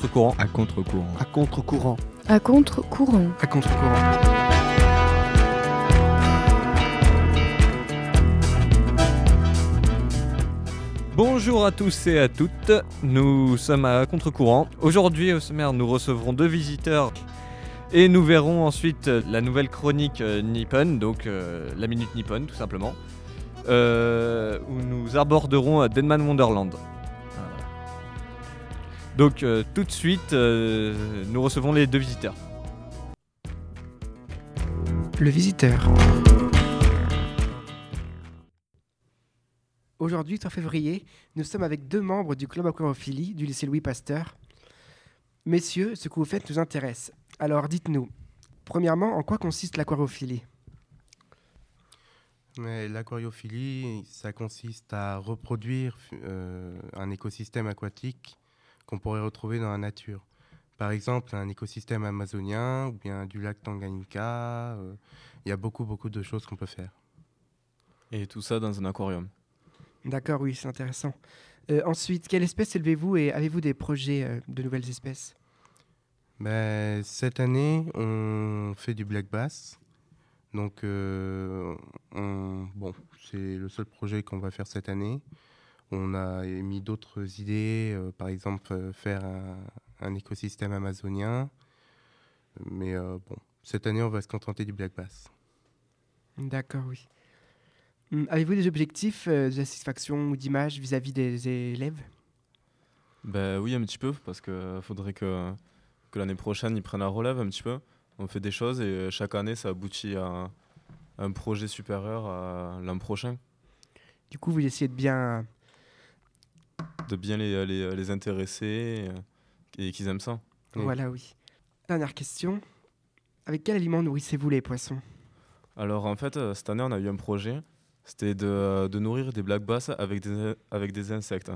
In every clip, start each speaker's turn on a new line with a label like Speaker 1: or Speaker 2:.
Speaker 1: contre-courant.
Speaker 2: À contre-courant.
Speaker 3: À contre-courant.
Speaker 4: À contre-courant.
Speaker 3: À contre-courant.
Speaker 1: Bonjour à tous et à toutes, nous sommes à contre-courant. Aujourd'hui au sommaire nous recevrons deux visiteurs et nous verrons ensuite la nouvelle chronique euh, Nippon, donc euh, la minute Nippon tout simplement, euh, où nous aborderons Deadman Wonderland. Donc euh, tout de suite euh, nous recevons les deux visiteurs.
Speaker 3: Le visiteur. Aujourd'hui, 3 février, nous sommes avec deux membres du club aquarophilie du lycée Louis Pasteur. Messieurs, ce que vous faites nous intéresse. Alors dites-nous, premièrement, en quoi consiste l'aquarophilie
Speaker 5: Mais l'aquariophilie, ça consiste à reproduire euh, un écosystème aquatique qu'on pourrait retrouver dans la nature. Par exemple, un écosystème amazonien ou bien du lac Tanganyika. euh, Il y a beaucoup, beaucoup de choses qu'on peut faire.
Speaker 1: Et tout ça dans un aquarium.
Speaker 3: D'accord, oui, c'est intéressant. Euh, ensuite, quelle espèce élevez-vous et avez-vous des projets euh, de nouvelles espèces?
Speaker 5: Ben, cette année, on fait du black bass. Donc, euh, on- bon, c'est le seul projet qu'on va faire cette année. On a émis d'autres idées, euh, par exemple euh, faire un, un écosystème amazonien. Mais euh, bon, cette année, on va se contenter du black bass.
Speaker 3: D'accord, oui. Hum, avez-vous des objectifs euh, de satisfaction ou d'image vis-à-vis des élèves?
Speaker 6: Ben oui, un petit peu, parce que faudrait que, que l'année prochaine, ils prennent la relève un petit peu. On fait des choses et chaque année, ça aboutit à un projet supérieur à l'an prochain.
Speaker 3: Du coup, vous essayez de bien...
Speaker 6: De bien les, les, les intéresser euh, et qu'ils aiment ça.
Speaker 5: Oui.
Speaker 3: Voilà, oui. Dernière question. Avec quel aliment nourrissez-vous les poissons?
Speaker 6: Alors en fait, euh, cette année, on a eu un projet. C'était de, de nourrir des black bass avec des, avec des insectes.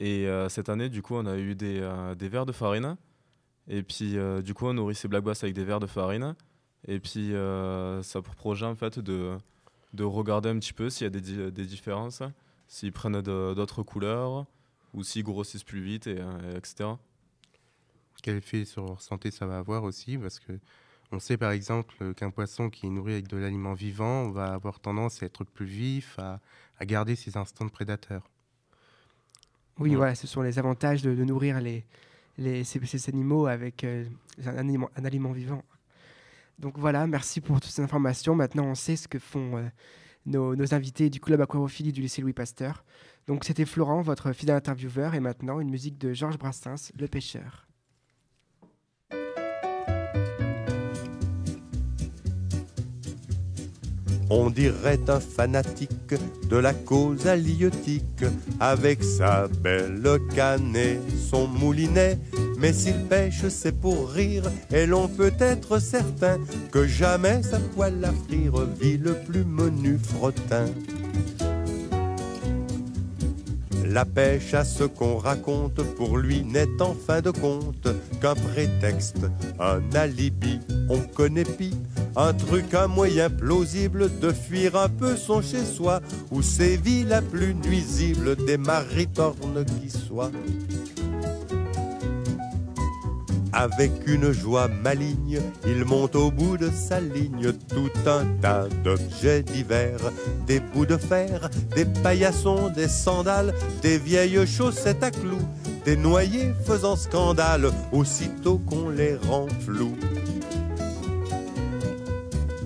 Speaker 6: Et euh, cette année, du coup, on a eu des, euh, des verres de farine. Et puis, euh, du coup, on nourrit ces black bass avec des verres de farine. Et puis, euh, ça a pour projet, en fait, de, de regarder un petit peu s'il y a des, des différences, s'ils prennent d'autres couleurs, ou s'ils grossissent plus vite, et, et etc.
Speaker 5: Quel effet sur leur santé ça va avoir aussi Parce que on sait par exemple qu'un poisson qui est nourri avec de l'aliment vivant va avoir tendance à être plus vif, à, à garder ses instincts de prédateur.
Speaker 3: Oui,
Speaker 6: Ouais.
Speaker 3: voilà, ce sont les avantages de, de nourrir les, les, ces, ces animaux avec euh, un, aliment, un aliment vivant. Donc voilà, merci pour toutes ces informations. Maintenant, on sait ce que font euh, nos, invités du club aquarophilie du lycée Louis Pasteur. Donc c'était Florent, votre fidèle intervieweur, et maintenant une musique de Georges Brassens, Le Pêcheur.
Speaker 7: On dirait un fanatique de la cause halieutique avec sa belle canne et son moulinet. Mais s'il pêche, c'est pour rire, et l'on peut être certain que jamais sa poêle à frire vit le plus menu frottin. La pêche à ce qu'on raconte pour lui n'est en fin de compte qu'un prétexte, un alibi, on connaît pis, un truc, un moyen plausible de fuir un peu son chez-soi où sévit la plus nuisible des maritornes qui soient. Avec une joie maligne, il monte au bout de sa ligne tout un tas d'objets divers, des bouts de fer, des paillassons, des sandales, des vieilles chaussettes à clous, des noyés faisant scandale aussitôt qu'on les rend flous.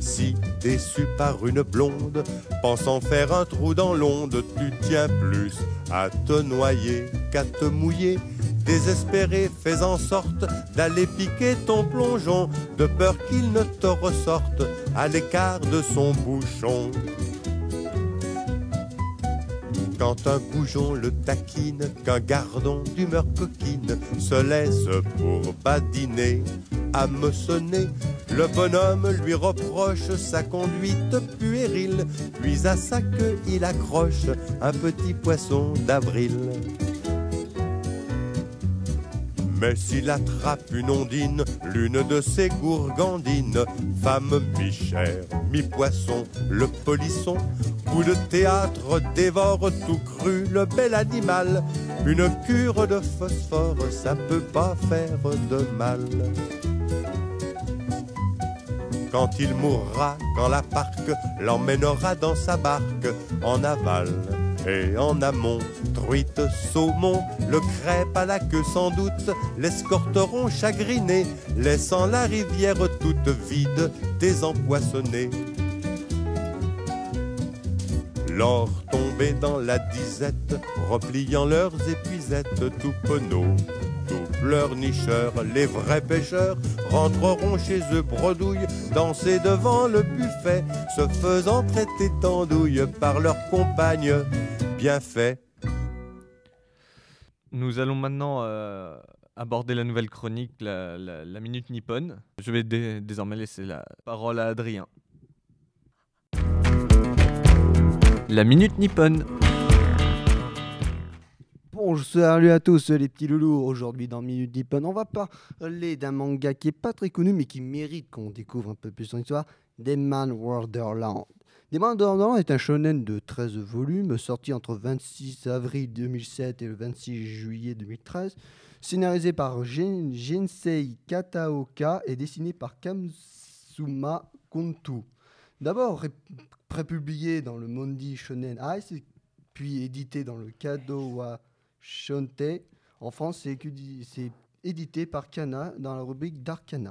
Speaker 7: Si déçu par une blonde, pensant faire un trou dans l'onde, tu tiens plus à te noyer qu'à te mouiller. Désespéré, fais en sorte d'aller piquer ton plongeon, de peur qu'il ne te ressorte à l'écart de son bouchon. Quand un goujon le taquine, qu'un gardon d'humeur coquine se laisse pour badiner, hameçonner, le bonhomme lui reproche sa conduite puérile, puis à sa queue il accroche un petit poisson d'avril. Mais s'il attrape une ondine, l'une de ses gourgandines, femme mi-chair, mi-poisson, le polisson, coup de théâtre dévore tout cru le bel animal. Une cure de phosphore, ça peut pas faire de mal. Quand il mourra, quand la parque l'emmènera dans sa barque, en aval et en amont, truite, saumon, le crêpe à la queue sans doute, l'escorteront chagriné, laissant la rivière toute vide, désempoissonnée. L'or tombé dans la disette, repliant leurs épuisettes tout penauds. Tout pleurnicheurs, les vrais pêcheurs rentreront chez eux bredouille, danser devant le buffet, se faisant traiter d'andouille par leurs compagnes. Bien fait.
Speaker 1: Nous allons maintenant euh, aborder la nouvelle chronique, la, la- la Minute Nippon. Je vais dé- désormais laisser la parole à Adrien. La Minute Nippon.
Speaker 2: Bonjour, salut à tous les petits loulous. Aujourd'hui dans Minute Nippon, on va parler d'un manga qui est pas très connu mais qui mérite qu'on découvre un peu plus son histoire, Deadman Wonderland. Deadman Wonderland est un shonen de 13 volumes sorti entre 26 avril 2007 et le 26 juillet 2013, scénarisé par Gen- Gensei Kataoka et dessiné par Kamsuma Kontu. D'abord ré- prépublié dans le Mondi Shonen Ice, puis édité dans le Kadowa Shonte. En France, c'est édité par Kana dans la rubrique d'Arcana.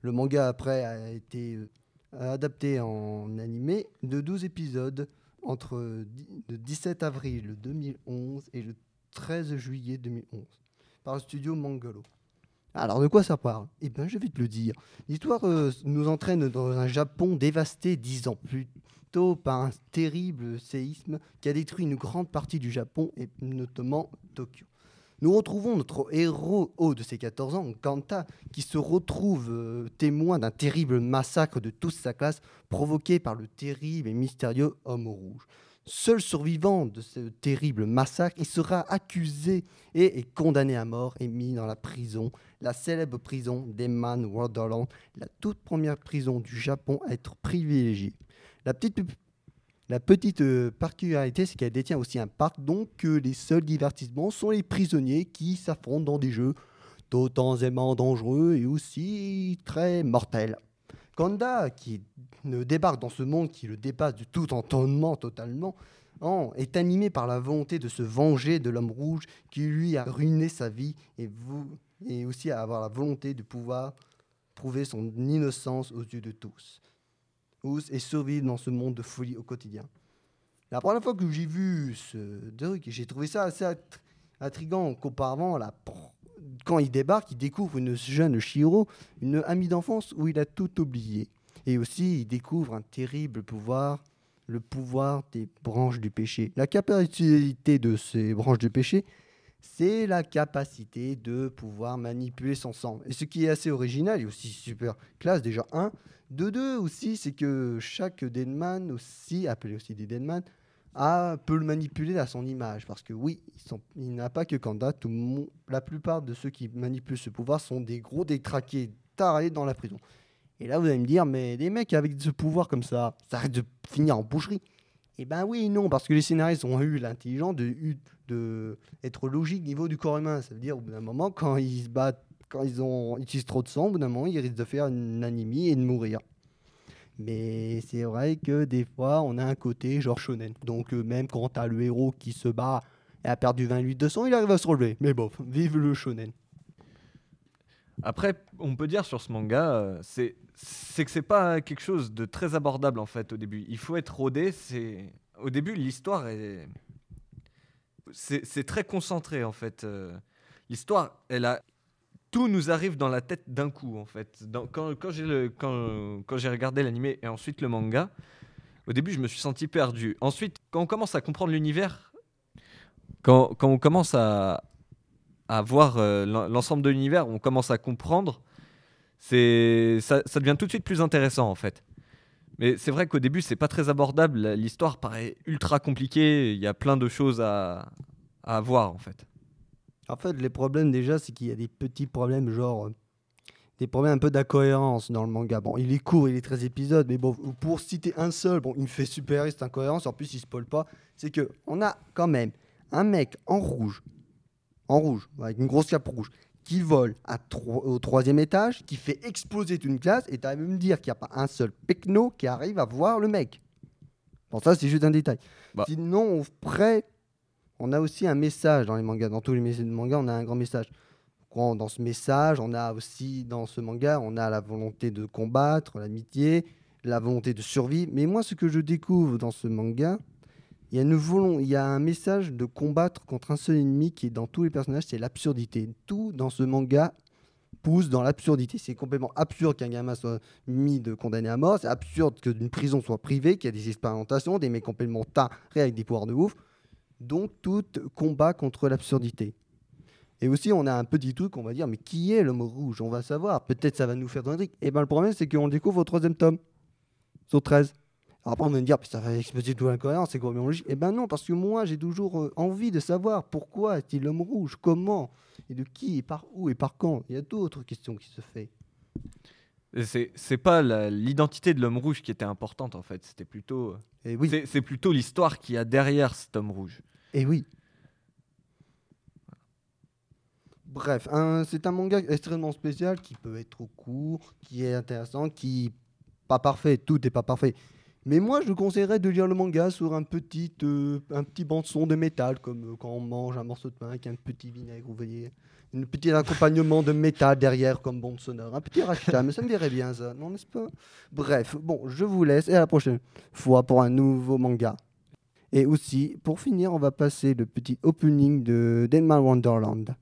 Speaker 2: Le manga après a été euh, adapté en animé de 12 épisodes entre le 17 avril 2011 et le 13 juillet 2011 par le studio Mangalo. Alors de quoi ça parle? Eh bien je vais te le dire. L'histoire euh, nous entraîne dans un Japon dévasté dix ans plus tôt par un terrible séisme qui a détruit une grande partie du Japon et notamment Tokyo. Nous retrouvons notre héros haut de ses 14 ans, Kanta, qui se retrouve euh, témoin d'un terrible massacre de toute sa classe provoqué par le terrible et mystérieux homme rouge. Seul survivant de ce terrible massacre, il sera accusé et condamné à mort et mis dans la prison, la célèbre prison d'Eman Wonderland, la toute première prison du Japon à être privilégiée. La petite, la petite euh, particularité, c'est qu'elle détient aussi un parc, donc que les seuls divertissements sont les prisonniers qui s'affrontent dans des jeux totalement dangereux et aussi très mortels. Kanda, qui ne débarque dans ce monde qui le dépasse de tout entendement totalement, est animé par la volonté de se venger de l'homme rouge qui lui a ruiné sa vie et aussi à avoir la volonté de pouvoir prouver son innocence aux yeux de tous Et survivre dans ce monde de folie au quotidien. La première fois que j'ai vu ce truc, j'ai trouvé ça assez intriguant qu'auparavant, quand il débarque, il découvre une jeune Shiro, une amie d'enfance où il a tout oublié. Et aussi, il découvre un terrible pouvoir, le pouvoir des branches du péché. La capacité de ces branches du péché, c'est la capacité de pouvoir manipuler son sang. Et ce qui est assez original et aussi super classe, déjà, un. De deux aussi, c'est que chaque Deadman aussi, appelé aussi des Deadman, a, peut le manipuler à son image. Parce que oui, il n'a pas que Kanda, la plupart de ceux qui manipulent ce pouvoir sont des gros détraqués tarés dans la prison. Et là, vous allez me dire, mais des mecs avec ce pouvoir comme ça, ça arrête de finir en boucherie. Eh ben oui non, parce que les scénaristes ont eu l'intelligence de, être logique niveau du corps humain. Ça veut dire, au bout d'un moment, quand ils se battent, quand ils ont, utilisent trop de sang, au bout d'un moment, ils risquent de faire une anémie et de mourir. Mais c'est vrai que des fois, on a un côté genre shonen. Donc euh, même quand t'as le héros qui se bat et a perdu 20 litres de sang, il arrive à se relever. Mais bon, vive le shonen.
Speaker 1: Après, on peut dire sur ce manga, euh, c'est que c'est pas quelque chose de très abordable en fait au début. Il faut être rodé. C'est au début l'histoire est c'est très concentré en fait. euh. L'histoire, elle a tout nous arrive dans la tête d'un coup en fait. Quand j'ai regardé l'animé et ensuite le manga, au début je me suis senti perdu. Ensuite, quand on commence à comprendre l'univers, quand on commence à à voir euh, l'en- l'ensemble de l'univers, on commence à comprendre, c'est ça, devient tout de suite plus intéressant en fait. Mais c'est vrai qu'au début, c'est pas très abordable. L'histoire paraît ultra compliquée. Il y a plein de choses à, à voir en fait.
Speaker 2: En fait, les problèmes déjà, c'est qu'il y a des petits problèmes, genre euh, des problèmes un peu d'incohérence dans le manga. Bon, il est court, il est 13 épisodes, mais bon, pour citer un seul, bon, il me fait super cette incohérence, en plus il spoil pas, c'est que on a quand même un mec en rouge, en rouge, avec une grosse cape rouge, qui vole à tro- au troisième étage, qui fait exploser une classe, et t'as même me dire qu'il n'y a pas un seul pecno qui arrive à voir le mec. Bon, ça c'est juste un détail.
Speaker 1: Bah.
Speaker 2: Sinon, près, on a aussi un message dans les mangas. Dans tous les messages de manga, on a un grand message. Dans ce message, on a aussi, dans ce manga, on a la volonté de combattre, l'amitié, la volonté de survie. Mais moi, ce que je découvre dans ce manga, il y a, un message de combattre contre un seul ennemi qui est dans tous les personnages, c'est l'absurdité. Tout dans ce manga pousse dans l'absurdité. C'est complètement absurde qu'un gamin soit mis de condamné à mort. C'est absurde que d'une prison soit privée, qu'il y a des expérimentations, des mecs complètement tarés avec des pouvoirs de ouf. Donc tout combat contre l'absurdité. Et aussi, on a un petit truc, on va dire, mais qui est l'homme rouge? On va savoir. Peut-être ça va nous faire donner. Et ben le problème, c'est qu'on le découvre au troisième tome, sur 13. Après, on va me dire, ça va exploser toute l'incohérence, c'est complètement logique. Eh ben non, parce que moi, j'ai toujours euh, envie de savoir pourquoi est-il l'homme rouge, comment, et de qui, et par où, et par quand. Il y a d'autres questions qui se font.
Speaker 1: C'est pas l'identité de l'homme rouge qui était importante en fait, c'était plutôt.
Speaker 2: Et oui,
Speaker 1: C'est plutôt l'histoire qu'il y a derrière cet homme rouge.
Speaker 2: et oui. Bref, c'est un manga extrêmement spécial qui peut être trop court, qui est intéressant, qui pas parfait, tout n'est pas parfait. Mais moi, je conseillerais de lire le manga sur un petit, euh, un petit banc de métal, comme euh, quand on mange un morceau de pain avec un petit vinaigre, vous voyez. Un petit accompagnement de métal derrière comme bande sonore. Un petit rachat, mais ça me dirait bien ça, non, n'est-ce pas? Bref, bon, je vous laisse et à la prochaine fois pour un nouveau manga. Et aussi, pour finir, on va passer le petit opening de Denman Wonderland.